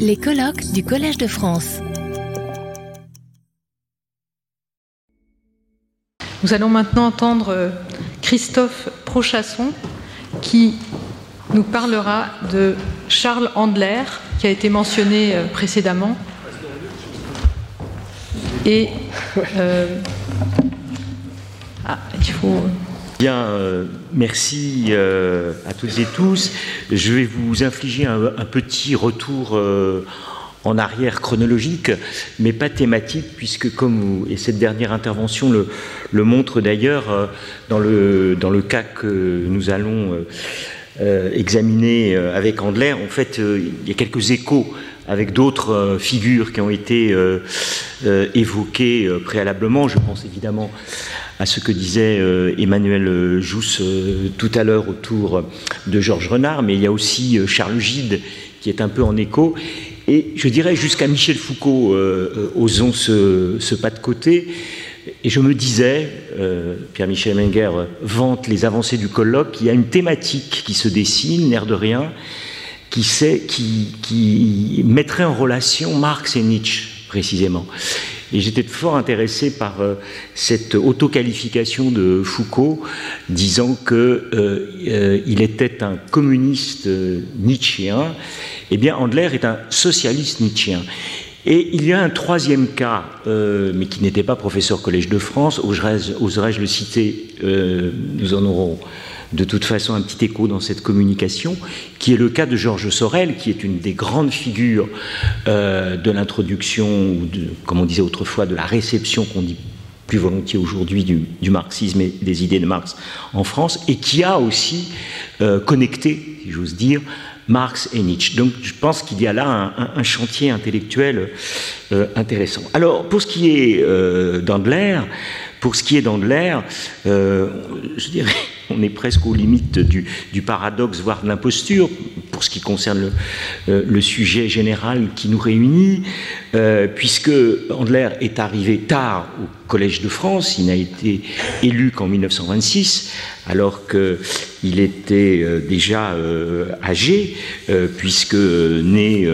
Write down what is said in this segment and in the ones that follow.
Les colloques du Collège de France. Nous allons maintenant entendre euh, Christophe Prochasson qui nous parlera de Charles Handler, qui a été mentionné euh, précédemment. Et euh, ah, il faut. Bien, euh, merci euh, à toutes et tous. Je vais vous infliger un, petit retour euh, en arrière chronologique, mais pas thématique, puisque comme et cette dernière intervention le, montre d'ailleurs, dans, le, dans le cas que nous allons examiner avec Andler, en fait, il y a quelques échos avec d'autres figures qui ont été évoquées préalablement. Je pense évidemment ce que disait euh, Emmanuel euh, Jousse euh, tout à l'heure autour de Georges Renard, mais il y a aussi Charles Gide qui est un peu en écho. Et je dirais jusqu'à Michel Foucault, osons ce, pas de côté. Et je me disais, Pierre-Michel Menger vante les avancées du colloque, il y a une thématique qui se dessine, l'air de rien, qui, sait, qui mettrait en relation Marx et Nietzsche, précisément. Et j'étais fort intéressé par euh, cette autoqualification de Foucault, disant qu'il euh, euh, était un communiste nietzschéen. Eh bien, Andler est un socialiste nietzschéen. Et il y a un troisième cas, mais qui n'était pas professeur Collège de France, oserais-je oserais le citer, nous en aurons de toute façon un petit écho dans cette communication, qui est le cas de Georges Sorel, qui est une des grandes figures euh, de l'introduction, ou comme on disait autrefois, de la réception qu'on dit plus volontiers aujourd'hui du, marxisme et des idées de Marx en France, et qui a aussi euh, connecté, si j'ose dire, Marx et Nietzsche. Donc je pense qu'il y a là un, chantier intellectuel euh, intéressant. Alors pour ce qui est d'Andler, pour ce qui est d'Andler, je dirais, on est presque aux limites du, paradoxe, voire de l'imposture, pour ce qui concerne le, euh, sujet général qui nous réunit, euh, puisque Andler est arrivé tard au Collège de France, il n'a été élu qu'en 1926, alors qu'il était euh, déjà euh, âgé, euh, puisque né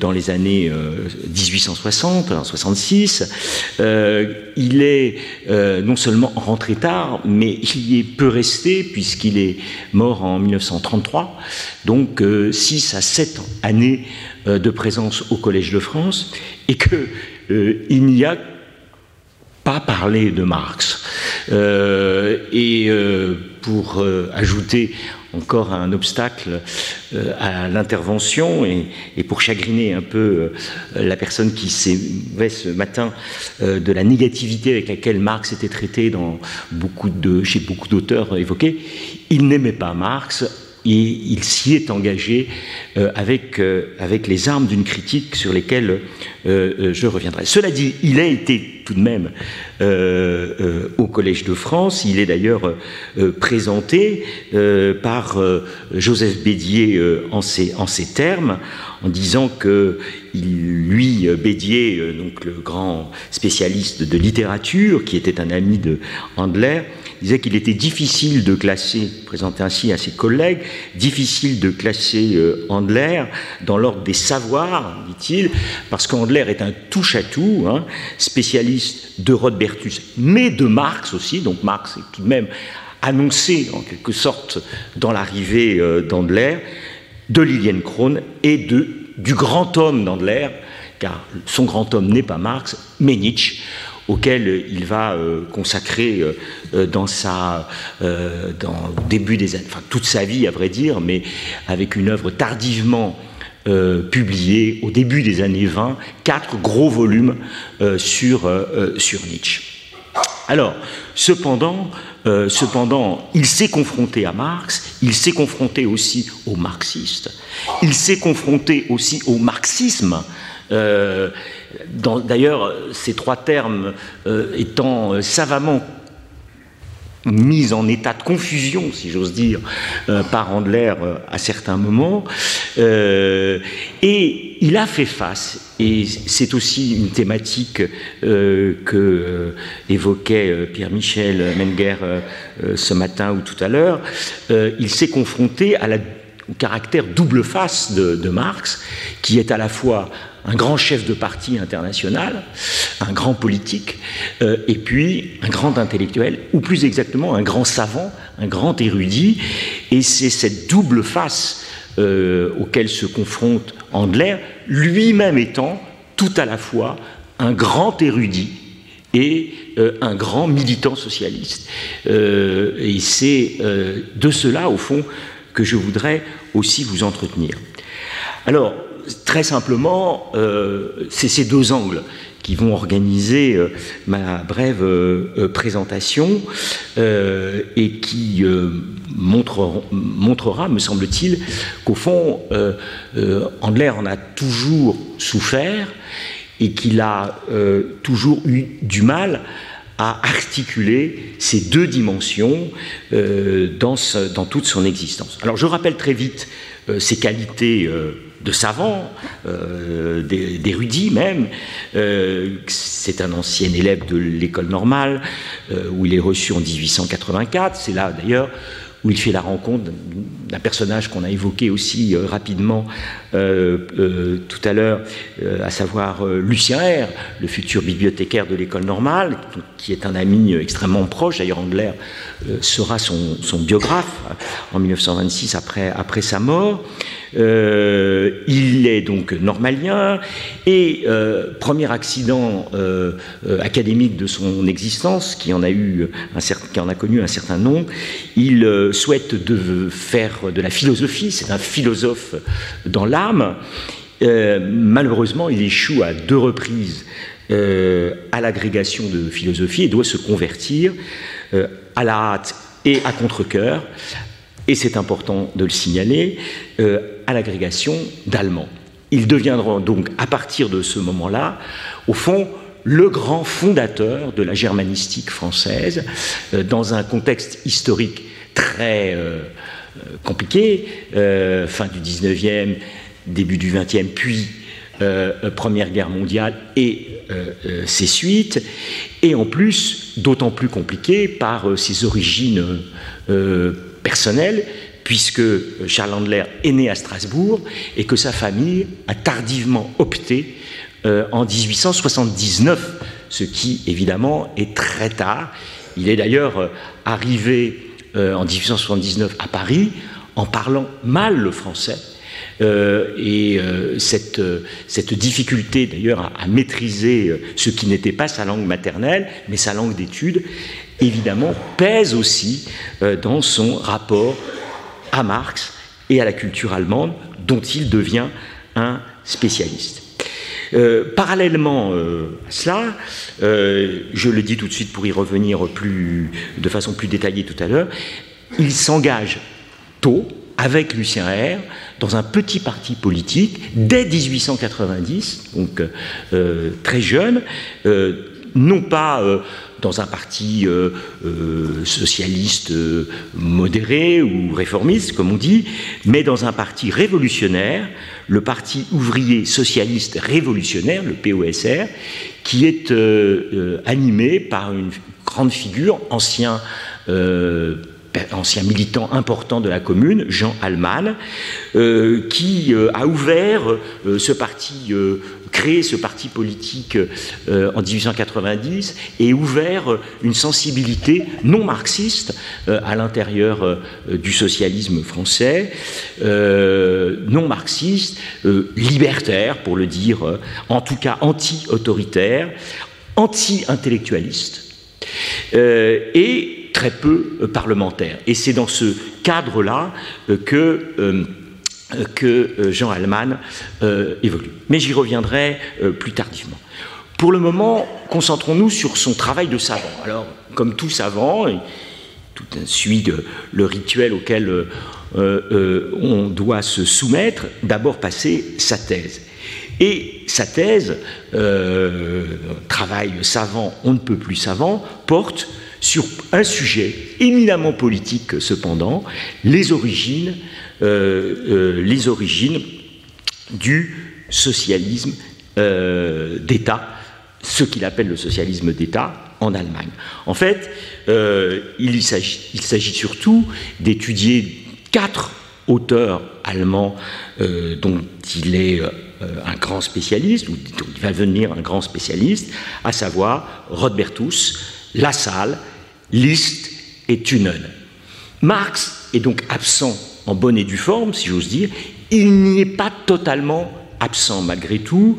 dans les années 1860, en 66, il est non seulement rentré tard, mais il y est peu resté, puisqu'il est mort en 1933, donc 6 à 7 années de présence au Collège de France, et qu'il n'y a parler de Marx. Euh, et euh, pour euh, ajouter encore un obstacle à l'intervention et, pour chagriner un peu la personne qui s'éveille ce matin de la négativité avec laquelle Marx était traité dans beaucoup de, chez beaucoup d'auteurs évoqués, il n'aimait pas Marx et il s'y est engagé euh, avec, euh, avec les armes d'une critique sur lesquelles euh, je reviendrai. Cela dit, il a été tout de même au Collège de France, il est d'ailleurs présenté par Joseph Bédier en ces, en ces termes, en disant que lui, Bédier, donc le grand spécialiste de littérature, qui était un ami de Handler, disait qu'il était difficile de classer, présenté ainsi à ses collègues, difficile de classer euh, Handler dans l'ordre des savoirs, dit-il, parce qu'Handler est un touche-à-tout, hein, spécialiste de Rodbertus, mais de Marx aussi, donc Marx est tout de même annoncé en quelque sorte dans l'arrivée euh, d'Andler, de Liliane Krohn et de, du grand homme d'Andler, car son grand homme n'est pas Marx, mais Nietzsche, auquel il va euh, consacrer euh, dans sa euh, dans début des enfin toute sa vie à vrai dire mais avec une œuvre tardivement publiée au début des années 20 quatre gros volumes sur sur Nietzsche. Alors cependant cependant il s'est confronté à Marx il s'est confronté aussi aux marxistes il s'est confronté aussi au marxisme. Euh, D'ailleurs, ces trois termes euh, étant euh, savamment mis en état de confusion, si j'ose dire, euh, par Andler euh, à certains moments. Euh, et il a fait face, et c'est aussi une thématique que évoquait Pierre-Michel Menger ce matin ou tout à l'heure, il s'est confronté à caractère double face de, Marx, qui est à la fois un grand chef de parti international, un grand politique, euh, et puis un grand intellectuel, ou plus exactement un grand savant, un grand érudit. Et c'est cette double face euh, auquel se confronte Andler, lui-même étant tout à la fois un grand érudit et euh, un grand militant socialiste. et c'est de cela, au fond, que je voudrais aussi vous entretenir. Alors, très simplement, euh, c'est ces deux angles qui vont organiser euh, ma brève euh, présentation et qui montrera, me semble-t-il, qu'au fond, Andler en a toujours souffert et qu'il a toujours eu du mal à articuler ces deux dimensions dans, dans, toute son existence. Alors je rappelle très vite ses qualités euh, de savant, d'érudit même. c'est un ancien élève de l'école normale, où il est reçu en 1884. C'est là d'ailleurs où il fait la rencontre d'un personnage qu'on a évoqué aussi euh, rapidement euh, euh, tout à l'heure, à savoir Lucien R, le futur bibliothécaire de l'école normale, qui est un ami extrêmement proche. D'ailleurs, Andler sera son, biographe en 1926 après, sa mort. Il est donc normalien et premier accident académique de son existence, qui en a qui en a connu un certain nombre, il souhaite de faire de la philosophie. C'est un philosophe dans l'âme. malheureusement, il échoue à deux reprises à l'agrégation de philosophie et doit se convertir à la hâte et à contre-coeur et c'est important de le signaler, euh, à l'agrégation d'allemand. Ils deviendront donc, à partir de ce moment-là, au fond, le grand fondateur de la germanistique française, euh, dans un contexte historique très euh, compliqué, fin du 19e, début du 20e, puis Première Guerre mondiale et ses suites, et en plus, d'autant plus compliqué par ses origines personnel, puisque Charles Handler est né à Strasbourg et que sa famille a tardivement opté euh, en 1879, ce qui évidemment est très tard. Il est d'ailleurs euh, arrivé euh, en 1879 à Paris en parlant mal le français. et cette, cette, difficulté d'ailleurs à, maîtriser ce qui n'était pas sa langue maternelle, mais sa langue d'étude, évidemment, pèse aussi euh, dans son rapport à Marx et à la culture allemande, dont il devient un spécialiste. Euh, parallèlement euh, à cela, je le dis tout de suite pour y revenir plus, de façon plus détaillée tout à l'heure, il s'engage tôt avec Lucien R dans un petit parti politique dès 1890, donc très jeune, non pas dans un parti euh, euh, socialiste euh, modéré ou réformiste, comme on dit, mais dans un parti révolutionnaire, le Parti ouvrier socialiste révolutionnaire, le POSR, qui est animé par une grande figure, ancien militant important de la commune, Jean Allman, qui a ouvert ce parti créé ce parti politique euh, en 1890 et ouvert une sensibilité non marxiste euh, à l'intérieur euh, du socialisme français, non marxiste, libertaire pour le dire, en tout cas anti-autoritaire, anti-intellectualiste et très peu parlementaire. Et c'est dans ce cadre-là que que euh, Jean Allman euh, évolue. Mais j'y reviendrai euh, plus tardivement. Pour le moment, concentrons-nous sur son travail de savant. Alors, comme tout savant, tout suit le rituel auquel on doit se soumettre, d'abord passer sa thèse. Et sa thèse, travail savant, on ne peut plus savant, porte sur un sujet éminemment politique cependant, les origines euh, euh, les origines du socialisme euh, d'État, ce qu'il appelle le socialisme d'État en Allemagne. En fait, il s'agit surtout d'étudier quatre auteur allemand dont il est un grand spécialiste, ou dont il va devenir un grand spécialiste, à savoir Rodbertus, Lassalle, Liszt et Thunen. Marx est donc absent en bonne et due forme, si j'ose dire. Il n'y est pas totalement absent malgré tout.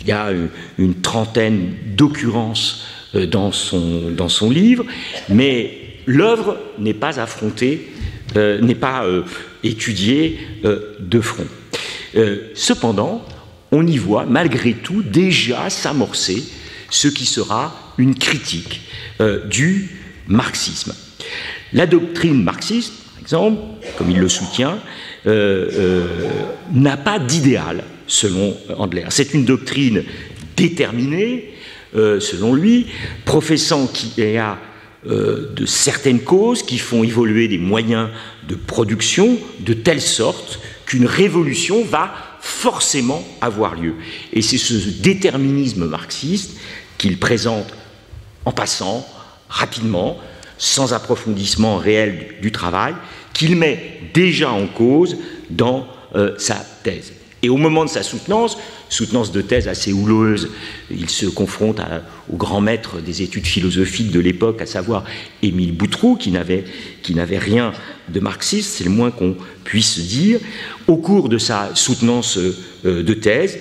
Il y a une trentaine d'occurrences euh, dans son, livre, mais l'œuvre n'est pas affrontée, euh, n'est pas euh, étudiée de front. cependant, on y voit malgré tout déjà s'amorcer ce qui sera une critique du marxisme. La doctrine marxiste, comme il le soutient, n'a pas d'idéal selon Andler. C'est une doctrine déterminée, euh, selon lui, professant qu'il y a euh, de certaines causes qui font évoluer des moyens de production de telle sorte qu'une révolution va forcément avoir lieu. Et c'est ce déterminisme marxiste qu'il présente en passant, rapidement, sans approfondissement réel du travail, qu'il met déjà en cause dans euh, sa thèse. Et au moment de sa soutenance, soutenance de thèse assez houleuse, il se confronte au grand maître des études philosophiques de l'époque, à savoir Émile Boutroux, qui n'avait, rien de marxiste, c'est le moins qu'on puisse dire. Au cours de sa soutenance euh, de thèse,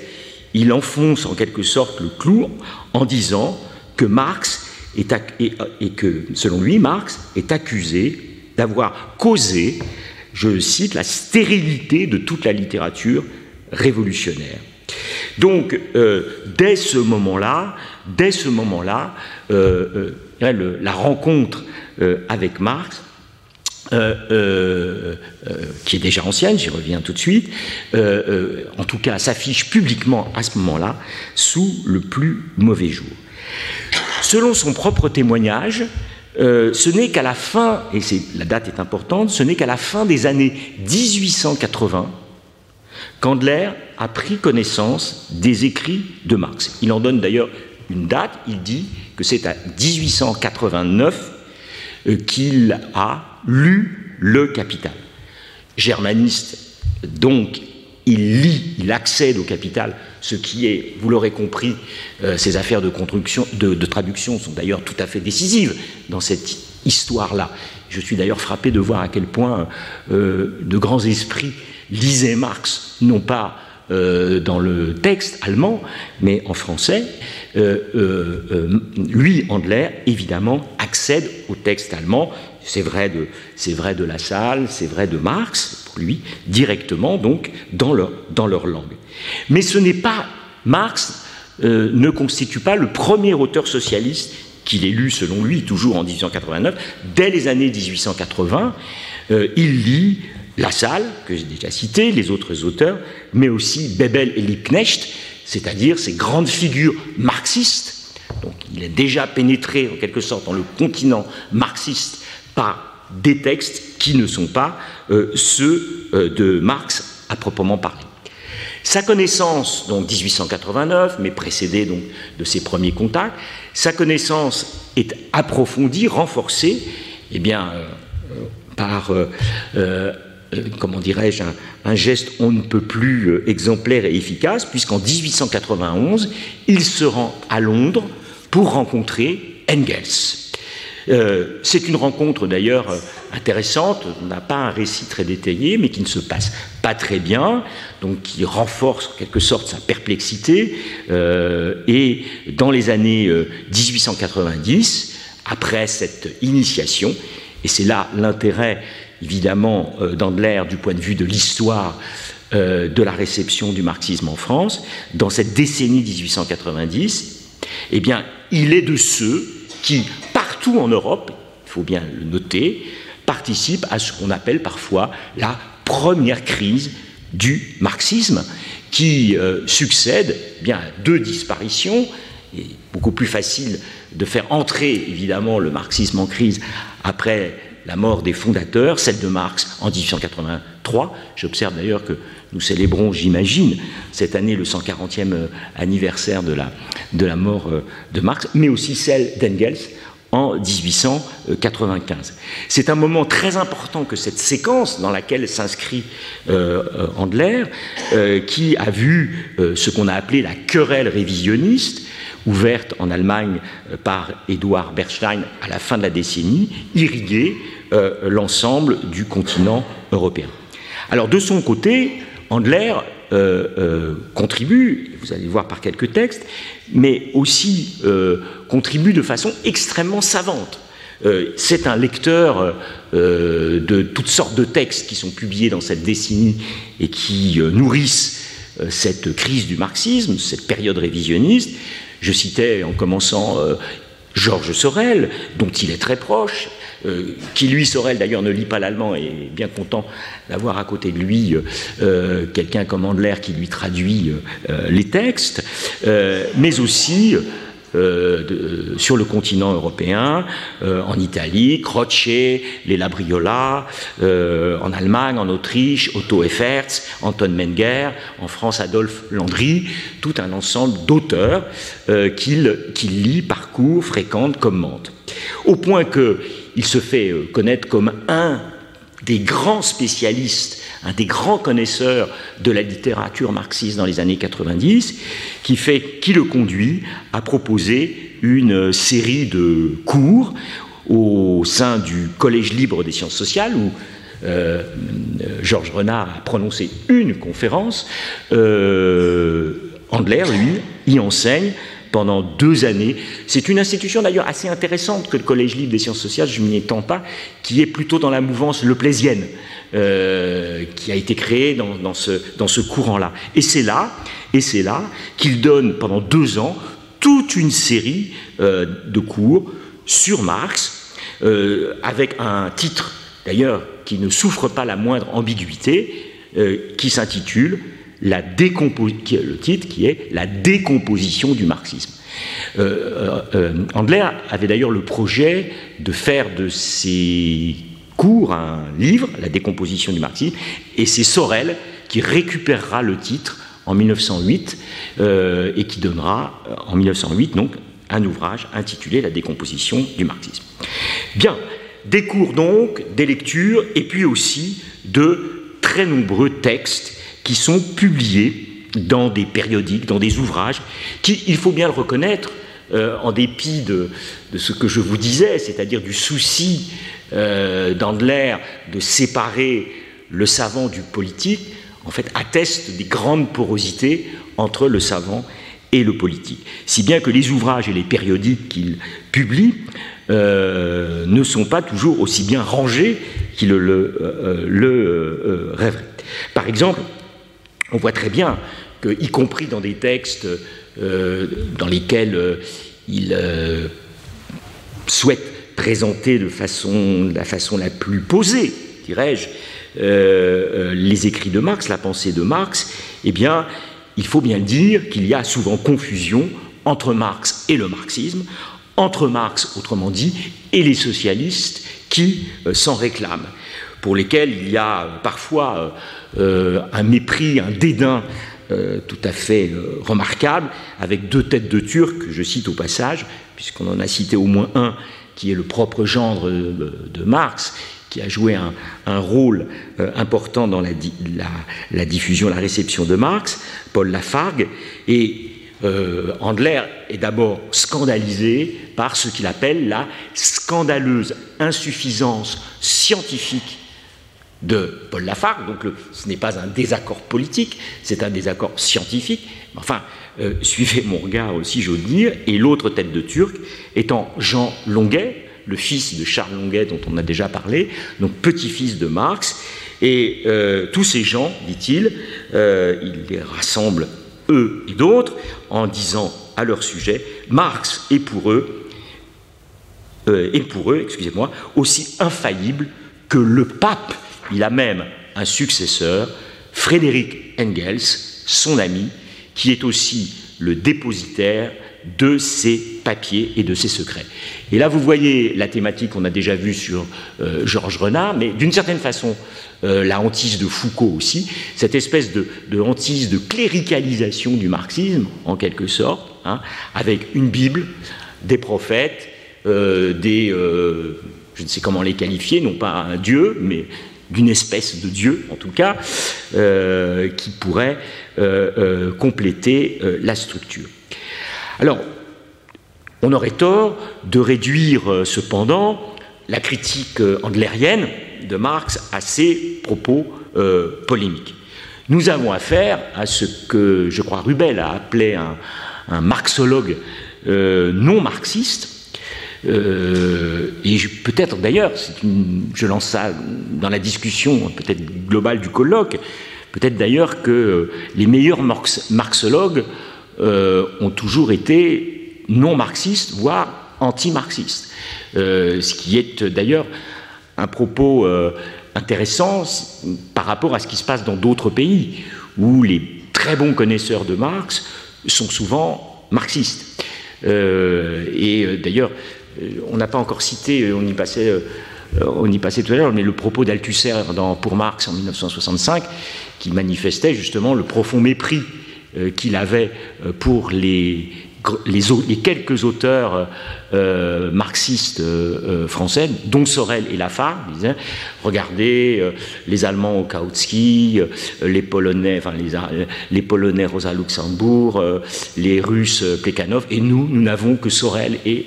il enfonce en quelque sorte le clou en disant que Marx et que, selon lui, Marx est accusé d'avoir causé, je cite, la stérilité de toute la littérature révolutionnaire. Donc, euh, dès ce moment-là, dès ce moment-là, euh, euh, la rencontre avec Marx, qui est déjà ancienne, j'y reviens tout de suite, en tout cas s'affiche publiquement à ce moment-là sous le plus mauvais jour. Selon son propre témoignage, ce n'est qu'à la fin, et la date est importante, ce n'est qu'à la fin des années 1880 Candler a pris connaissance des écrits de Marx. Il en donne d'ailleurs une date, il dit que c'est à 1889 euh, qu'il a lu le Capital. Germaniste, donc, il lit, il accède au Capital, ce qui est, vous l'aurez compris, euh, ces affaires de, de, traduction sont d'ailleurs tout à fait décisives dans cette histoire-là. Je suis d'ailleurs frappé de voir à quel point euh, de grands esprits lisait Marx, non pas euh, dans le texte allemand, mais en français, euh, euh, lui, Andler, évidemment, accède au texte allemand. C'est vrai de, c'est vrai de Lassalle, c'est vrai de Marx, pour lui, directement, donc, dans leur, dans leur langue. Mais ce n'est pas, Marx ne constitue pas le premier auteur socialiste qu'il ait lu, selon lui, toujours en 1889. Dès les années 1880, il lit la Salle, que j'ai déjà cité, les autres auteurs, mais aussi Bebel et Liebknecht, c'est-à-dire ces grandes figures marxistes. Donc il est déjà pénétré en quelque sorte dans le continent marxiste par des textes qui ne sont pas euh, ceux euh, de Marx à proprement parler. Sa connaissance, donc 1889, mais précédée donc de ses premiers contacts, sa connaissance est approfondie, renforcée, eh bien, euh, par comment dirais-je, un, geste on ne peut plus euh, exemplaire et efficace, puisqu'en 1891, il se rend à Londres pour rencontrer Engels. Euh, c'est une rencontre d'ailleurs intéressante, on n'a pas un récit très détaillé, mais qui ne se passe pas très bien, donc qui renforce en quelque sorte sa perplexité. et dans les années 1890, après cette initiation, et c'est là l'intérêt évidemment euh, d'Andler du point de vue de l'histoire euh, de la réception du marxisme en France, dans cette décennie 1890, eh il est de ceux qui, partout en Europe, il faut bien le noter, participent à ce qu'on appelle parfois la première crise du marxisme, qui euh, succède eh bien, à deux disparitions. Il beaucoup plus facile de faire entrer évidemment le marxisme en crise après la mort des fondateurs, celle de Marx en 1883. J'observe d'ailleurs que nous célébrons, j'imagine, cette année le 140e euh, anniversaire de la, mort euh, de Marx, mais aussi celle d'Engels en 1895. C'est un moment très important que cette séquence dans laquelle s'inscrit euh, Handler, qui a vu ce qu'on a appelé la querelle révisionniste, ouverte en Allemagne par Eduard Bernstein à la fin de la décennie, irriguer l'ensemble du continent européen. Alors de son côté, Handler euh, euh, contribue, vous allez le voir par quelques textes, mais aussi euh, contribue de façon extrêmement savante. C'est un lecteur de toutes sortes de textes qui sont publiés dans cette décennie et qui nourrissent cette crise du marxisme, cette période révisionniste. Je citais en commençant Georges Sorel, dont il est très proche, euh, qui lui, Sorel d'ailleurs, ne lit pas l'allemand et est bien content d'avoir à côté de lui euh, euh, quelqu'un comme Andler qui lui traduit les textes, mais aussi sur le continent européen, en Italie, Croce, les Labriola, en Allemagne, en Autriche, Otto Effertz, Anton Menger, en France, Adolphe Landry, tout un ensemble d'auteurs qu'il lit, parcourt, fréquente, commente. Au point que il se fait euh, connaître comme un des grands spécialistes, des grands connaisseurs de la littérature marxiste dans les années 90, qui, le conduit à proposer une série de cours au sein du Collège libre des sciences sociales, où euh, Georges Renard a prononcé une conférence. Euh, lui, y enseigne pendant deux années. C'est une institution d'ailleurs assez intéressante que le Collège libre des sciences sociales, je m'y étends pas, qui est plutôt dans la mouvance leplésienne, euh, qui a été créée dans, ce, dans ce courant-là. Et c'est là, et c'est là qu'il donne pendant deux ans toute une série euh, de cours sur Marx, euh, avec un titre d'ailleurs qui ne souffre pas la moindre ambiguïté, qui s'intitule la le titre qui est La décomposition du marxisme. Euh, euh, euh avait d'ailleurs le projet de faire de ses cours un livre, La décomposition du marxisme, et c'est Sorel qui récupérera le titre en 1908 euh, et qui donnera en 1908 donc un ouvrage intitulé La décomposition du marxisme. Bien, des cours donc, des lectures, et puis aussi de très nombreux textes qui sont publiés dans des périodiques, dans des ouvrages, qui, il faut bien le reconnaître, euh, en dépit de, ce que je vous disais, c'est-à-dire du souci euh, d'Andler de séparer le savant du politique, en fait, attestent des grandes porosités entre le savant et le politique. Si bien que les ouvrages et les périodiques qu'il publie euh, ne sont pas toujours aussi bien rangés qu'il le, le rêverait. Par exemple, on voit très bien que, y compris dans des textes euh, dans lesquels euh, il euh, souhaite présenter de façon, la façon la plus posée, dirais-je, les écrits de Marx, la pensée de Marx, eh bien, il faut bien dire qu'il y a souvent confusion entre Marx et le marxisme, entre Marx, autrement dit, et les socialistes qui s'en réclament, pour lesquels il y a parfois un mépris, un dédain euh, tout à fait euh, remarquable, avec deux têtes de Turc, que je cite au passage, puisqu'on en a cité au moins un qui est le propre gendre de, Marx, qui a joué un, rôle important dans la, diffusion, la réception de Marx, Paul Lafargue, et euh, Andler est d'abord scandalisé par ce qu'il appelle la scandaleuse insuffisance scientifique de Paul Lafargue, donc ce n'est pas un désaccord politique, c'est un désaccord scientifique. Enfin, euh, suivez mon regard aussi, j'ose dire, et l'autre tête de Turc étant Jean Longuet, le fils de Charles Longuet dont on a déjà parlé, donc petit-fils de Marx, et euh, tous ces gens, dit-il, euh, il les rassemble eux et d'autres en disant à leur sujet, Marx est pour eux, est pour eux, excusez-moi, aussi infaillible que le pape il a même un successeur, Frédéric Engels, son ami, qui est aussi le dépositaire de ses papiers et de ses secrets. Et là, vous voyez la thématique qu'on a déjà vue sur euh, Georges Renard, mais d'une certaine façon, euh, la hantise de Foucault aussi, cette espèce de, hantise de cléricalisation du marxisme, en quelque sorte, hein, avec une Bible, des prophètes, des, je ne sais comment les qualifier, non pas un dieu, mais d'une espèce de dieu en tout cas, qui pourrait compléter la structure. Alors, on aurait tort de réduire cependant la critique andlérienne de Marx à ses propos polémiques. Nous avons affaire à ce que, je crois, Rubel a appelé un, marxologue euh, non marxiste. Euh, et peut-être d'ailleurs, je lance ça dans la discussion peut-être globale du colloque, peut-être d'ailleurs que les meilleurs marxologues euh, ont toujours été non marxistes, voire anti-marxistes. ce qui est d'ailleurs un propos intéressant par rapport à ce qui se passe dans d'autres pays, où les très bons connaisseurs de Marx sont souvent marxistes. Euh, et euh, d'ailleurs, euh, on n'a pas encore cité, on y passait, on y passait tout à l'heure, mais le propos d'Althusser pour Marx en 1965, qui manifestait justement le profond mépris qu'il avait pour les quelques auteurs euh, euh, marxistes euh, français, dont Sorel et Lafargue, disaient regardez les Allemands au Kautsky, les Polonais, Rosa Luxembourg, les Russes Plekhanov, et nous, nous n'avons que Sorel et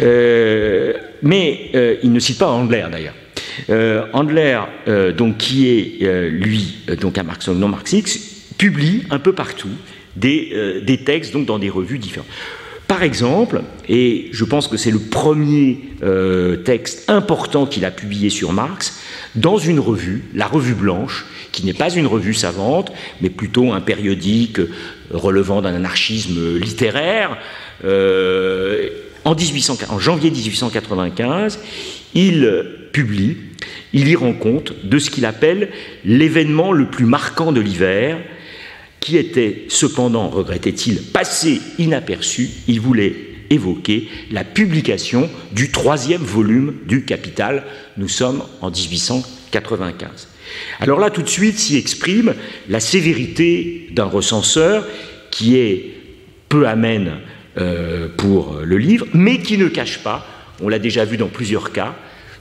Lafargue. mais il ne cite pas Andler d'ailleurs. Andler, donc, qui est lui donc un marxologue non marxiste, publie un peu partout euh, des, textes donc dans des revues différentes. Par exemple, et je pense que c'est le premier euh, texte important qu'il a publié sur Marx, dans une revue, la Revue Blanche, qui n'est pas une revue savante, mais plutôt un périodique relevant d'un anarchisme littéraire, euh, en, janvier 1895, il publie, il y rend compte de ce qu'il appelle l'événement le plus marquant de l'hiver, qui était cependant, regrettait-il, passé inaperçu, il voulait évoquer la publication du troisième volume du Capital. Nous sommes en 1895. Alors là, tout de suite, s'y exprime la sévérité d'un recenseur qui est peu amène euh, pour le livre, mais qui ne cache pas, on l'a déjà vu dans plusieurs cas,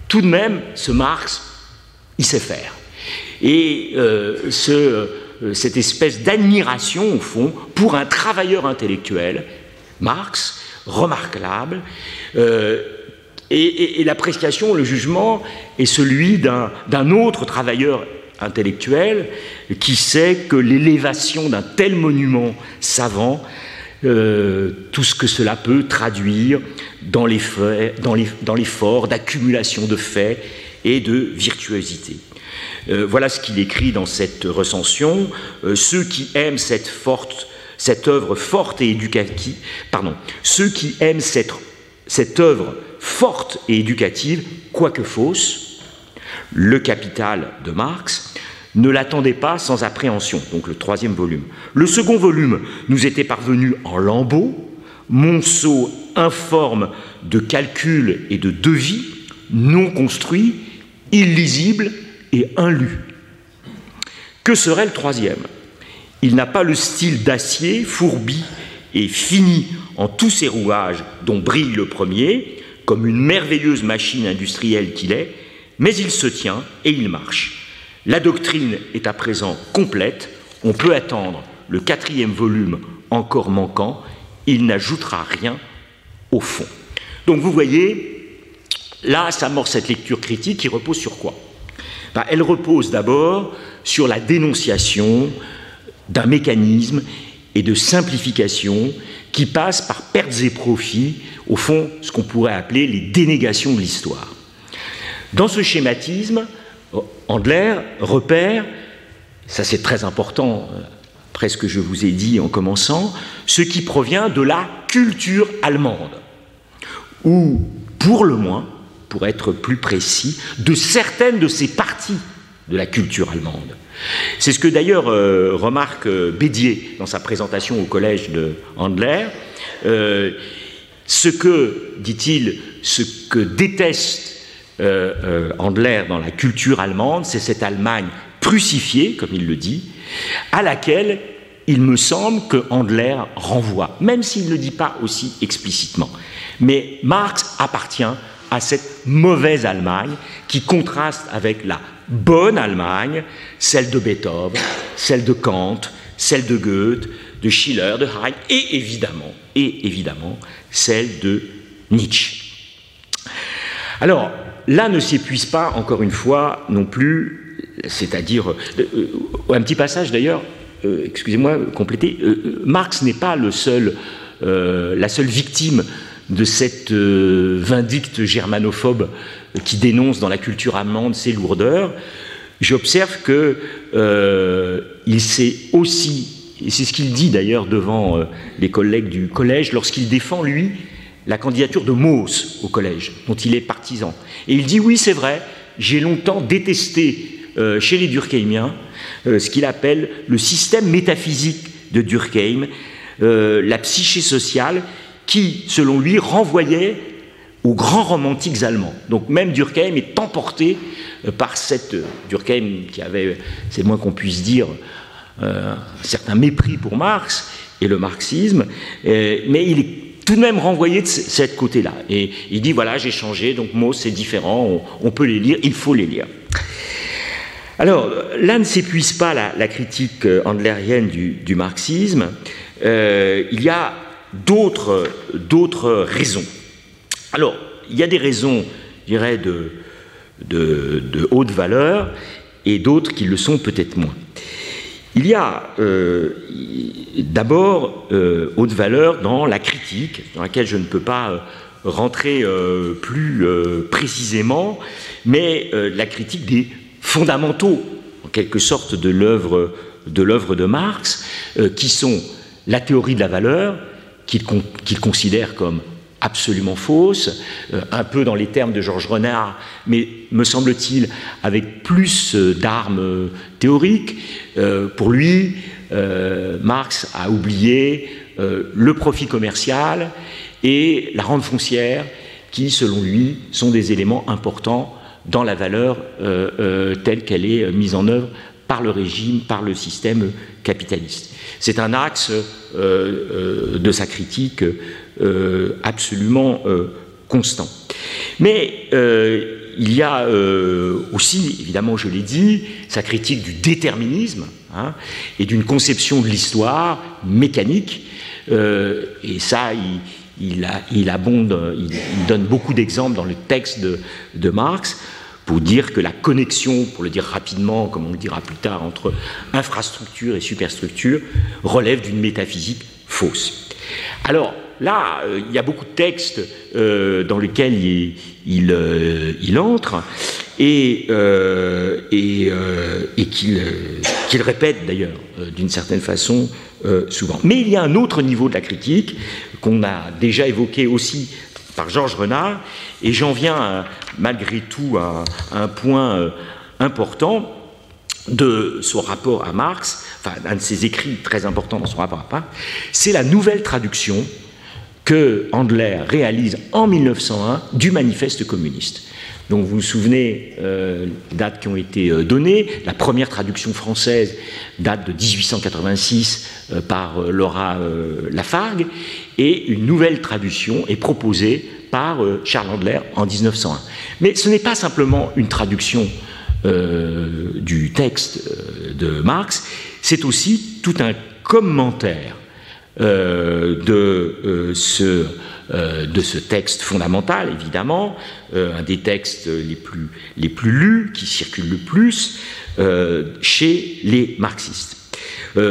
tout de même, ce Marx, il sait faire. Et euh, euh, cette espèce d'admiration, au fond, pour un travailleur intellectuel, Marx, remarquable, et, l'appréciation, le jugement est celui d'un autre travailleur intellectuel qui sait que l'élévation d'un tel monument savant, euh, tout ce que cela peut traduire dans l'effort d'accumulation de faits et de virtuosité. Euh, voilà ce qu'il écrit dans cette recension. Euh, ceux qui aiment cette, forte, forte et éducative, ceux qui aiment cette, cette œuvre forte et éducative, quoique fausse, le capital de Marx, ne l'attendaient pas sans appréhension, donc le troisième volume. Le second volume nous était parvenu en lambeaux, monceau informe de calculs et de devis, non construits, illisibles et un lu. Que serait le troisième? Il n'a pas le style d'acier fourbi et fini en tous ses rouages dont brille le premier, comme une merveilleuse machine industrielle qu'il est, mais il se tient et il marche. La doctrine est à présent complète, on peut attendre le quatrième volume encore manquant, il n'ajoutera rien au fond. Donc vous voyez, là s'amorce cette lecture critique qui repose sur quoi? Bah, elle repose d'abord sur la dénonciation d'un mécanisme et de simplification qui passe par pertes et profits, au fond, ce qu'on pourrait appeler les dénégations de l'histoire. Dans ce schématisme, Andler repère, ça c'est très important, après ce que je vous ai dit en commençant, ce qui provient de la culture allemande, ou pour le moins, pour être plus précis, de certaines de ces parties de la culture allemande. C'est ce que d'ailleurs euh, remarque euh, Bédier dans sa présentation au collège de Handler. Euh, ce que, dit-il, ce que déteste Handler dans la culture allemande, c'est cette Allemagne crucifiée, comme il le dit, à laquelle il me semble que Handler renvoie, même s'il ne le dit pas aussi explicitement. Mais Marx appartient à cette mauvaise Allemagne qui contraste avec la bonne Allemagne, celle de Beethoven, celle de Kant, celle de Goethe, de Schiller, de Heine, et évidemment, et évidemment, celle de Nietzsche. Alors, là ne s'épuise pas, encore une fois, non plus, c'est-à-dire, euh, euh, un petit passage d'ailleurs, euh, excusez-moi, compléter, Marx n'est pas le seul, la seule victime de cette vindicte germanophobe qui dénonce dans la culture allemande ses lourdeurs. J'observe que il s'est aussi, et c'est ce qu'il dit d'ailleurs devant les collègues du collège, lorsqu'il défend, lui, la candidature de Mauss au collège, dont il est partisan. Et il dit oui, c'est vrai, j'ai longtemps détesté euh, chez les Durkheimiens euh, ce qu'il appelle le système métaphysique de Durkheim, euh, la psyché sociale, qui, selon lui, renvoyait aux grands romantiques allemands. Donc même Durkheim est emporté par cette Durkheim qui avait, c'est moins qu'on puisse dire, un certain mépris pour Marx et le marxisme, mais il tout de même renvoyé de cette côté-là. Et il dit voilà, j'ai changé, donc mots, c'est différent, on, peut les lire, il faut les lire. Alors, là ne s'épuise pas la, critique euh, andlérienne du, marxisme. Euh, il y a d'autres raisons. Alors, il y a des raisons, je dirais, de, de, de haute valeur et d'autres qui le sont peut-être moins. Il y a euh, d'abord euh, haute valeur dans la critique, dans laquelle je ne peux pas euh, rentrer plus précisément, mais la critique des fondamentaux, en quelque sorte, de l'œuvre de, de Marx, qui sont la théorie de la valeur, qu'il considère comme absolument fausse, euh, un peu dans les termes de Georges Renard, mais me semble-t-il avec plus euh, d'armes euh, théoriques. pour lui, Marx a oublié le profit commercial et la rente foncière, qui, selon lui, sont des éléments importants dans la valeur telle qu'elle est mise en œuvre par le régime, par le système capitaliste. C'est un axe de sa critique euh, absolument euh, constant. Mais euh, il y a aussi, évidemment, je l'ai dit, sa critique du déterminisme hein, et d'une conception de l'histoire mécanique. et ça, il, abonde, il, donne beaucoup d'exemples dans le texte de, Marx pour dire que la connexion, pour le dire rapidement, comme on le dira plus tard, entre infrastructure et superstructure relève d'une métaphysique fausse. Alors, là, euh, il y a beaucoup de textes euh, dans lesquels il, euh, entre et, qu'il répète d'ailleurs d'une certaine façon souvent. Mais il y a un autre niveau de la critique qu'on a déjà évoqué aussi par Georges Renard, et j'en viens malgré tout à, un point important de son rapport à Marx, enfin un de ses écrits très importants dans son rapport à Marx, c'est la nouvelle traduction que Handler réalise en 1901 du manifeste communiste. Donc vous vous souvenez, euh, dates qui ont été euh, données. La première traduction française date de 1886 euh, par Laura Lafargue et une nouvelle traduction est proposée par Charles Handler en 1901. Mais ce n'est pas simplement une traduction du texte de Marx, c'est aussi tout un commentaire euh, de, euh, ce, euh, texte fondamental, évidemment, un des textes les plus lus, qui circule le plus chez les marxistes.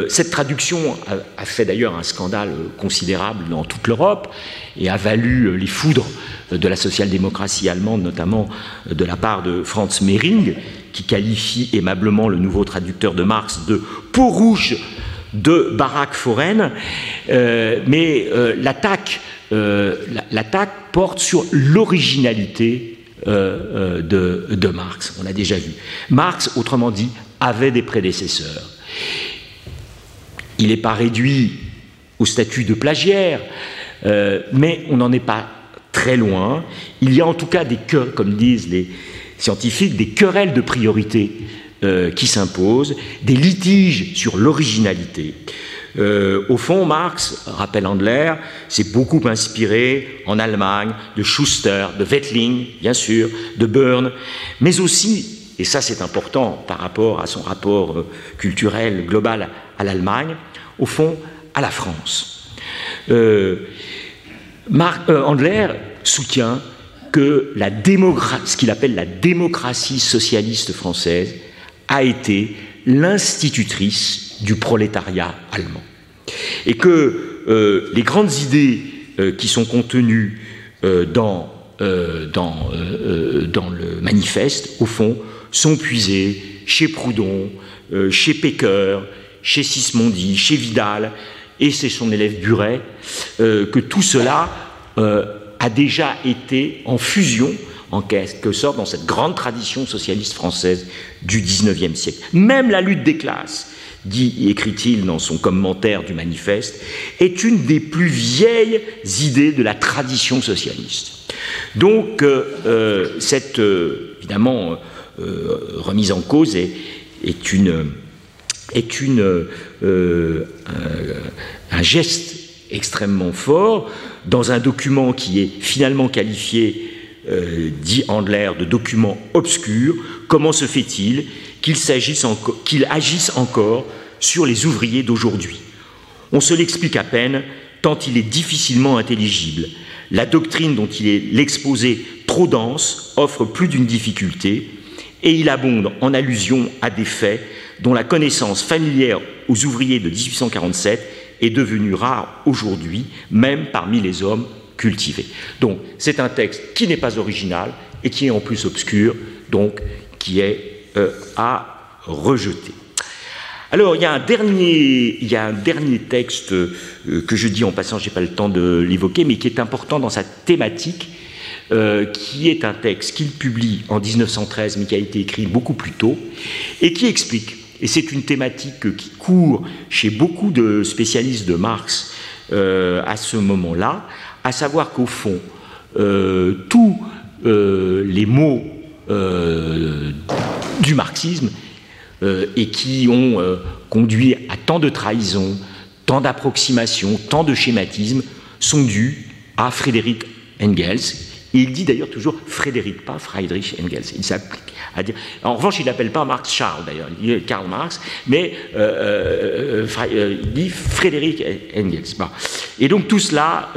Cette traduction a, fait d'ailleurs un scandale considérable dans toute l'Europe et a valu les foudres de la social-démocratie allemande, notamment de la part de Franz Mehring, qui qualifie aimablement le nouveau traducteur de Marx de peau rouge de baraques foraines, euh, mais euh, euh, l'attaque porte sur l'originalité de, Marx, on l'a déjà vu. Marx, autrement dit, avait des prédécesseurs. Il n'est pas réduit au statut de plagiaire, mais on n'en est pas très loin. Il y a en tout cas des comme disent les scientifiques, des querelles de priorité euh, qui s'imposent, des litiges sur l'originalité. au fond, Marx, rappelle Andler, s'est beaucoup inspiré en Allemagne de Schuster, de Wettling, bien sûr, de Byrne, mais aussi et ça c'est important par rapport à son rapport euh, culturel global à l'Allemagne, au fond à la France. Euh, Marc, euh, soutient que la ce qu'il appelle la démocratie socialiste française a été l'institutrice du prolétariat allemand. Et que les grandes idées qui sont contenues dans, dans, dans le manifeste, au fond, sont puisés chez Proudhon, euh, chez Pecker, chez Sismondi, chez Vidal, et c'est son élève Buret, euh, que tout cela euh, a déjà été en fusion, en quelque sorte, dans cette grande tradition socialiste française du XIXe siècle. Même la lutte des classes, dit, écrit-il dans son commentaire du manifeste, est une des plus vieilles idées de la tradition socialiste. Donc, cette, évidemment, euh, remise en cause est, une, est une, euh, un, geste extrêmement fort dans un document qui est finalement qualifié, euh, dit Handler, de document obscur. Comment se fait-il qu'il qu'il agisse encore sur les ouvriers d'aujourd'hui? On se l'explique à peine, tant il est difficilement intelligible. La doctrine dont il est l'exposé trop dense offre plus d'une difficulté et il abonde en allusion à des faits dont la connaissance familière aux ouvriers de 1847 est devenue rare aujourd'hui, même parmi les hommes cultivés. Donc c'est un texte qui n'est pas original et qui est en plus obscur, donc qui est euh, à rejeter. Alors, il y a un dernier, texte euh, que je dis en passant, je n'ai pas le temps de l'évoquer, mais qui est important dans sa thématique, euh, qui est un texte qu'il publie en 1913, mais qui a été écrit beaucoup plus tôt, et qui explique, et c'est une thématique qui court chez beaucoup de spécialistes de Marx euh, à ce moment-là, à savoir qu'au fond, euh, tous les mots du marxisme et qui ont conduit à tant de trahisons, tant d'approximations, tant de schématismes, sont dus à Frédéric Engels, il dit d'ailleurs toujours Frédéric, pas Friedrich Engels. Il s'applique à dire. En revanche, il n'appelle pas Marx Charles d'ailleurs, il Karl Marx, mais euh, euh, euh, il dit Frédéric Engels. Et donc tout cela,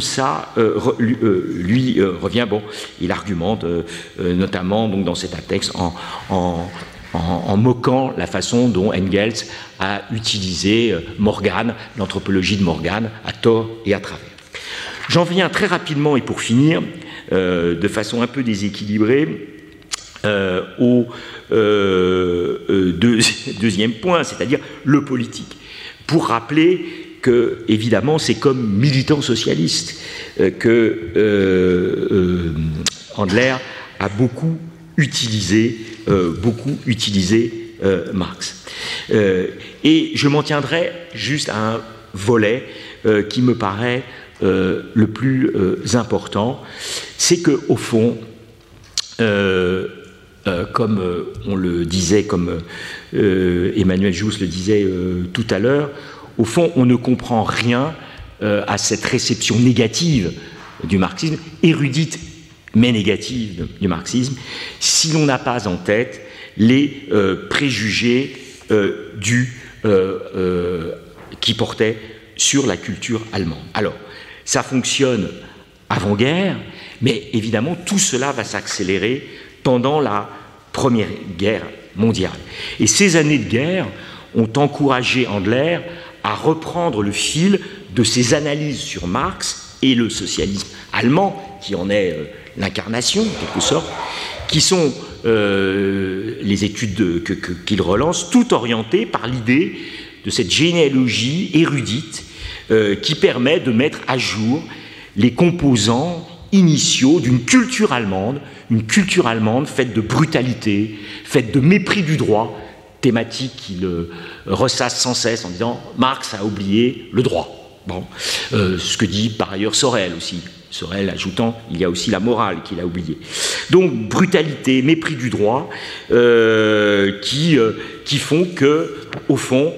ça lui, revient. Bon, il argumente notamment donc dans cet texte en, en moquant la façon dont Engels a utilisé Morgan, l'anthropologie de Morgan, à tort et à travers. J'en viens très rapidement et pour finir de façon un peu déséquilibrée euh, au euh, deuxième point, c'est-à-dire le politique. Pour rappeler que, évidemment, c'est comme militant socialiste que Handler a beaucoup utilisé Marx. et je m'en tiendrai juste à un volet qui me paraît euh, le plus euh, important, c'est que au fond, euh, comme on le disait, comme Emmanuel Jousse le disait tout à l'heure, au fond, on ne comprend rien à cette réception négative du marxisme, érudite mais négative du marxisme, si l'on n'a pas en tête les préjugés qui portaient sur la culture allemande. Alors, ça fonctionne avant-guerre, mais évidemment tout cela va s'accélérer pendant la Première Guerre mondiale. Et ces années de guerre ont encouragé Andler à reprendre le fil de ses analyses sur Marx et le socialisme allemand, qui en est euh, l'incarnation en quelque sorte, qui sont euh, les études qu'il relance, tout orientées par l'idée de cette généalogie érudite euh, qui permet de mettre à jour les composants initiaux d'une culture allemande, une culture allemande faite de brutalité, faite de mépris du droit, thématique qu'il euh, ressasse sans cesse en disant Marx a oublié le droit. Bon, euh, ce que dit par ailleurs Sorel aussi. Sorel ajoutant il y a aussi la morale qu'il a oubliée. Donc brutalité, mépris du droit, qui, qui font que, au fond,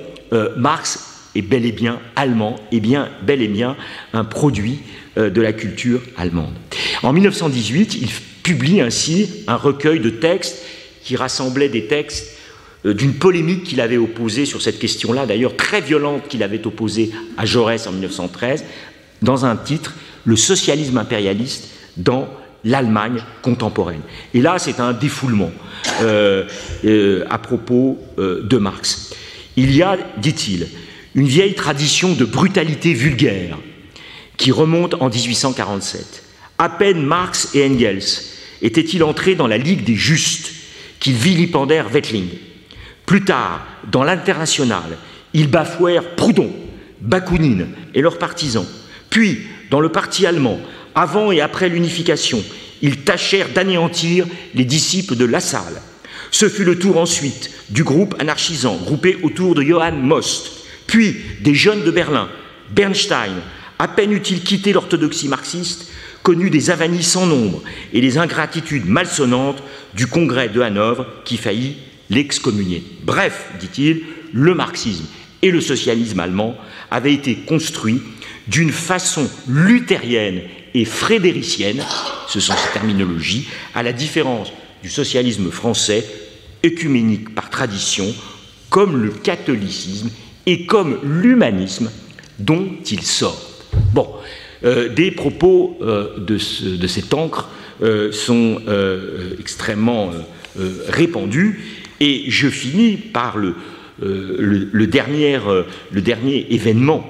Marx est bel et bien allemand, et bien bel et bien un produit euh, de la culture allemande. En 1918, il publie ainsi un recueil de textes qui rassemblait des textes euh, d'une polémique qu'il avait opposée sur cette question-là, d'ailleurs très violente qu'il avait opposée à Jaurès en 1913, dans un titre, Le socialisme impérialiste dans l'Allemagne contemporaine. Et là, c'est un défoulement euh, à propos de Marx. Il y a, dit-il, une vieille tradition de brutalité vulgaire qui remonte en 1847. À peine Marx et Engels étaient-ils entrés dans la Ligue des Justes qu'ils vilipendèrent Wettling. Plus tard, dans l'international, ils bafouèrent Proudhon, Bakounine et leurs partisans. Puis, dans le parti allemand, avant et après l'unification, ils tâchèrent d'anéantir les disciples de Lassalle. Ce fut le tour ensuite du groupe anarchisant, groupé autour de Johann Most, puis des jeunes de Berlin, Bernstein, à peine eut-il quitté l'orthodoxie marxiste, connu des avanies sans nombre et des ingratitudes malsonnantes du congrès de Hanovre qui faillit l'excommunier. Bref, dit-il, le marxisme et le socialisme allemand avaient été construits d'une façon luthérienne et frédéricienne, ce sont ces terminologies, à la différence du socialisme français, œcuménique par tradition, comme le catholicisme et comme l'humanisme dont il sort. Bon, euh, des propos euh, de, cette encre euh, sont extrêmement répandus et je finis par le, dernier, le dernier événement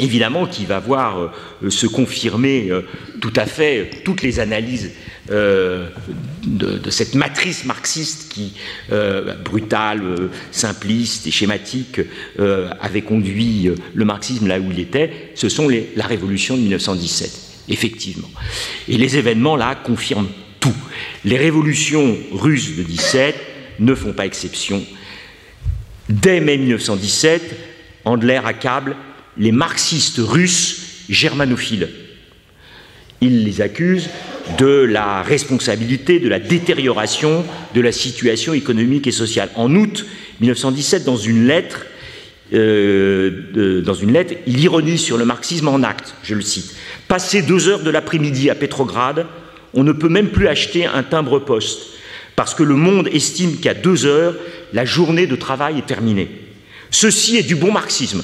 évidemment qui va voir se confirmer tout à fait toutes les analyses euh, de, cette matrice marxiste qui, euh, brutale, euh, simpliste et schématique, avait conduit le marxisme là où il était, ce sont la révolution de 1917, effectivement. Et les événements là confirment tout. Les révolutions russes de 17 ne font pas exception. Dès mai 1917, Andler accable les marxistes russes germanophiles. Il les accuse de la responsabilité de la détérioration de la situation économique et sociale. En août 1917, dans une lettre, euh, dans une lettre, il ironise sur le marxisme en acte, je le cite. Passé deux heures de l'après-midi à Pétrograd, on ne peut même plus acheter un timbre-poste, parce que le monde estime qu'à deux heures, la journée de travail est terminée. Ceci est du bon marxisme.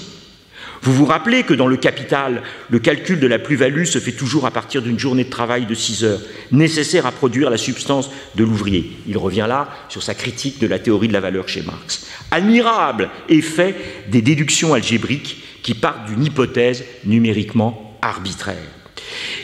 Vous vous rappelez que dans le capital, le calcul de la plus-value se fait toujours à partir d'une journée de travail de 6 heures, nécessaire à produire la substance de l'ouvrier. Il revient là sur sa critique de la théorie de la valeur chez Marx. Admirable effet des déductions algébriques qui partent d'une hypothèse numériquement arbitraire.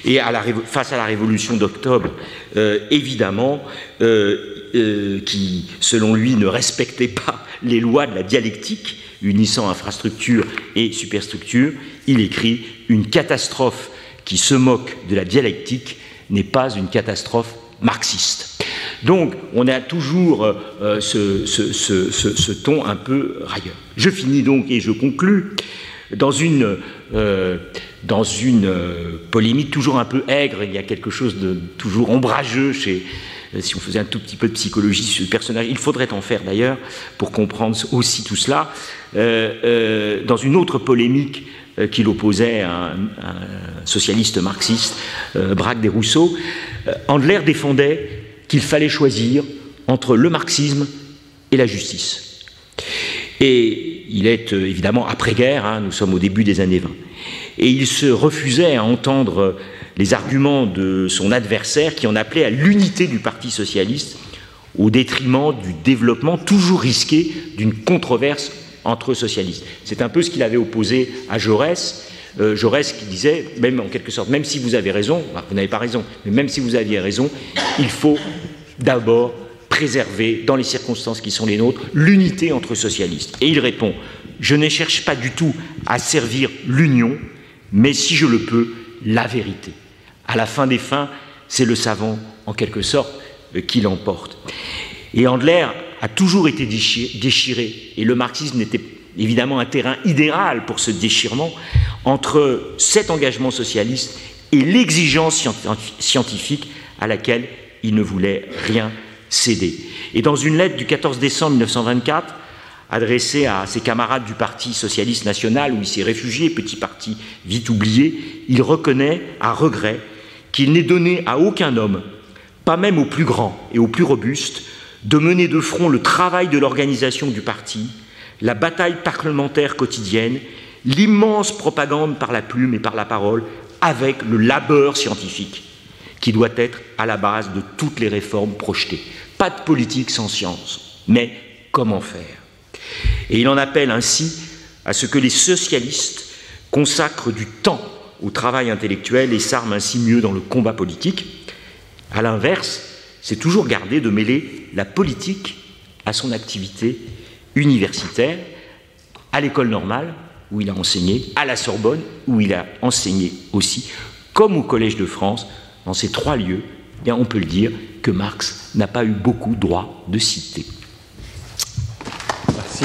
Et face à la révolution d'octobre, euh, évidemment, euh, euh, qui, selon lui, ne respectait pas les lois de la dialectique, unissant infrastructure et superstructure, il écrit Une catastrophe qui se moque de la dialectique n'est pas une catastrophe marxiste. Donc, on a toujours euh, ce, ton un peu railleur. Je finis donc et je conclus dans une, euh, euh, polémique toujours un peu aigre. Il y a quelque chose de toujours ombrageux chez, euh, si on faisait un tout petit peu de psychologie sur le personnage, il faudrait en faire d'ailleurs pour comprendre aussi tout cela, euh, euh, dans une autre polémique qu'il opposait à un, socialiste marxiste, Braque des Rousseau, Andler défendait qu'il fallait choisir entre le marxisme et la justice. Et il est évidemment après-guerre, hein, nous sommes au début des années 20. Et il se refusait à entendre les arguments de son adversaire qui en appelait à l'unité du Parti socialiste au détriment du développement toujours risqué d'une controverse entre socialistes. C'est un peu ce qu'il avait opposé à Jaurès. Euh, Jaurès qui disait, même en quelque sorte, même si vous avez raison, vous n'avez pas raison, mais même si vous aviez raison, il faut d'abord préserver, dans les circonstances qui sont les nôtres, l'unité entre socialistes. Et il répond, je ne cherche pas du tout à servir l'union, mais si je le peux, la vérité à la fin des fins, c'est le savant, en quelque sorte, euh, qui l'emporte. Et Andler a toujours été déchiré, et le marxisme était évidemment un terrain idéal pour ce déchirement entre cet engagement socialiste et l'exigence scientifique à laquelle il ne voulait rien céder. Et dans une lettre du 14 décembre 1924 adressé à ses camarades du Parti socialiste national où il s'est réfugié, petit parti vite oublié, il reconnaît à regret qu'il n'est donné à aucun homme, pas même au plus grand et au plus robuste, de mener de front le travail de l'organisation du parti, la bataille parlementaire quotidienne, l'immense propagande par la plume et par la parole, avec le labeur scientifique qui doit être à la base de toutes les réformes projetées. Pas de politique sans science, mais comment faire? Et il en appelle ainsi à ce que les socialistes consacrent du temps au travail intellectuel et s'arment ainsi mieux dans le combat politique. À l'inverse, c'est toujours garder de mêler la politique à son activité universitaire, à l'école normale, où il a enseigné, à la Sorbonne, où il a enseigné aussi, comme au Collège de France, dans ces trois lieux, bien, on peut le dire, que Marx n'a pas eu beaucoup droit de citer. Merci.